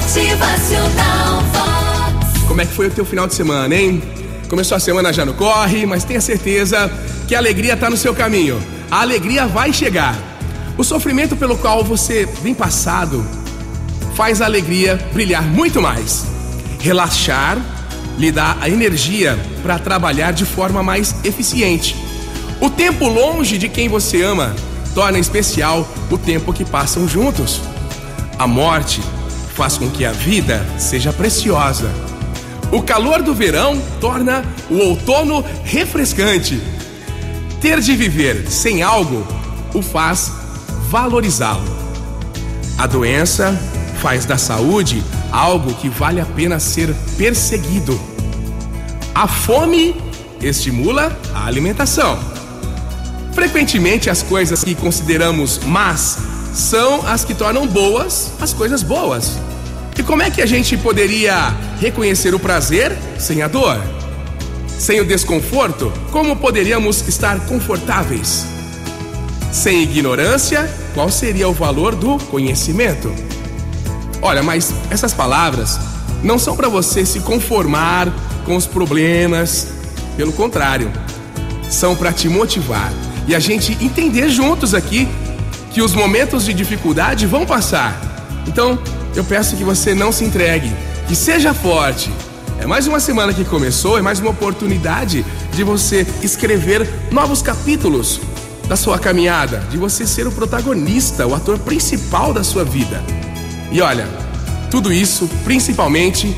Motivacional Vox. Como é que foi o teu final de semana, hein? Começou a semana já no corre, mas tenha certeza que a alegria está no seu caminho. A alegria vai chegar. O sofrimento pelo qual você vem passado faz a alegria brilhar muito mais. Relaxar lhe dá a energia para trabalhar de forma mais eficiente. O tempo longe de quem você ama torna especial o tempo que passam juntos. A morte faz com que a vida seja preciosa. O calor do verão torna o outono refrescante. Ter de viver sem algo o faz valorizá-lo. A doença faz da saúde algo que vale a pena ser perseguido. A fome estimula a alimentação. Frequentemente, as coisas que consideramos más são as que tornam boas as coisas boas. E como é que a gente poderia reconhecer o prazer sem a dor? Sem o desconforto, como poderíamos estar confortáveis? Sem ignorância, qual seria o valor do conhecimento? Olha, mas essas palavras não são para você se conformar com os problemas, pelo contrário, são para te motivar e a gente entender juntos aqui que os momentos de dificuldade vão passar. Então, eu peço que você não se entregue, que seja forte. É mais uma semana que começou, é mais uma oportunidade de você escrever novos capítulos da sua caminhada, de você ser o protagonista, o ator principal da sua vida. E olha, tudo isso principalmente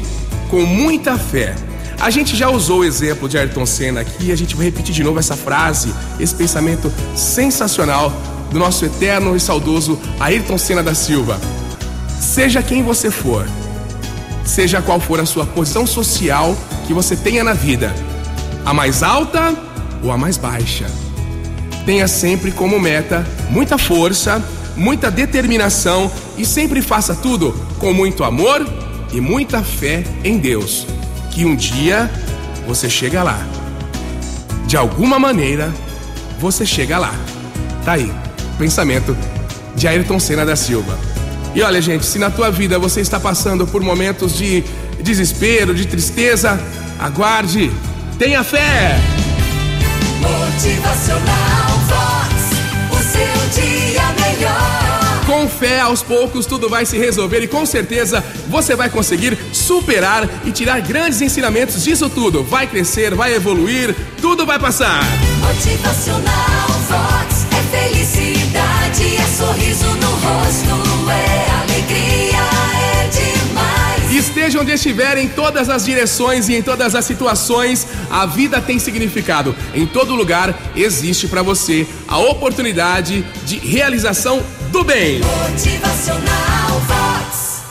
com muita fé. A gente já usou o exemplo de Ayrton Senna aqui a gente vai repetir de novo essa frase, esse pensamento sensacional do nosso eterno e saudoso Ayrton Senna da Silva. Seja quem você for, seja qual for a sua posição social que você tenha na vida, a mais alta ou a mais baixa, tenha sempre como meta muita força, muita determinação e sempre faça tudo com muito amor e muita fé em Deus, que um dia você chega lá. De alguma maneira, você chega lá. Tá aí, pensamento de Ayrton Senna da Silva. E olha, gente, se na tua vida você está passando por momentos de desespero, de tristeza, aguarde, tenha fé. Motivacional Vox. O seu dia melhor. Com fé, aos poucos, tudo vai se resolver e com certeza você vai conseguir superar e tirar grandes ensinamentos disso tudo. Vai crescer, vai evoluir, tudo vai passar. Motivacional Vox. É felicidade, é sorriso no rosto, onde estiver, em todas as direções e em todas as situações, a vida tem significado. Em todo lugar existe para você a oportunidade de realização do bem. Motivacional.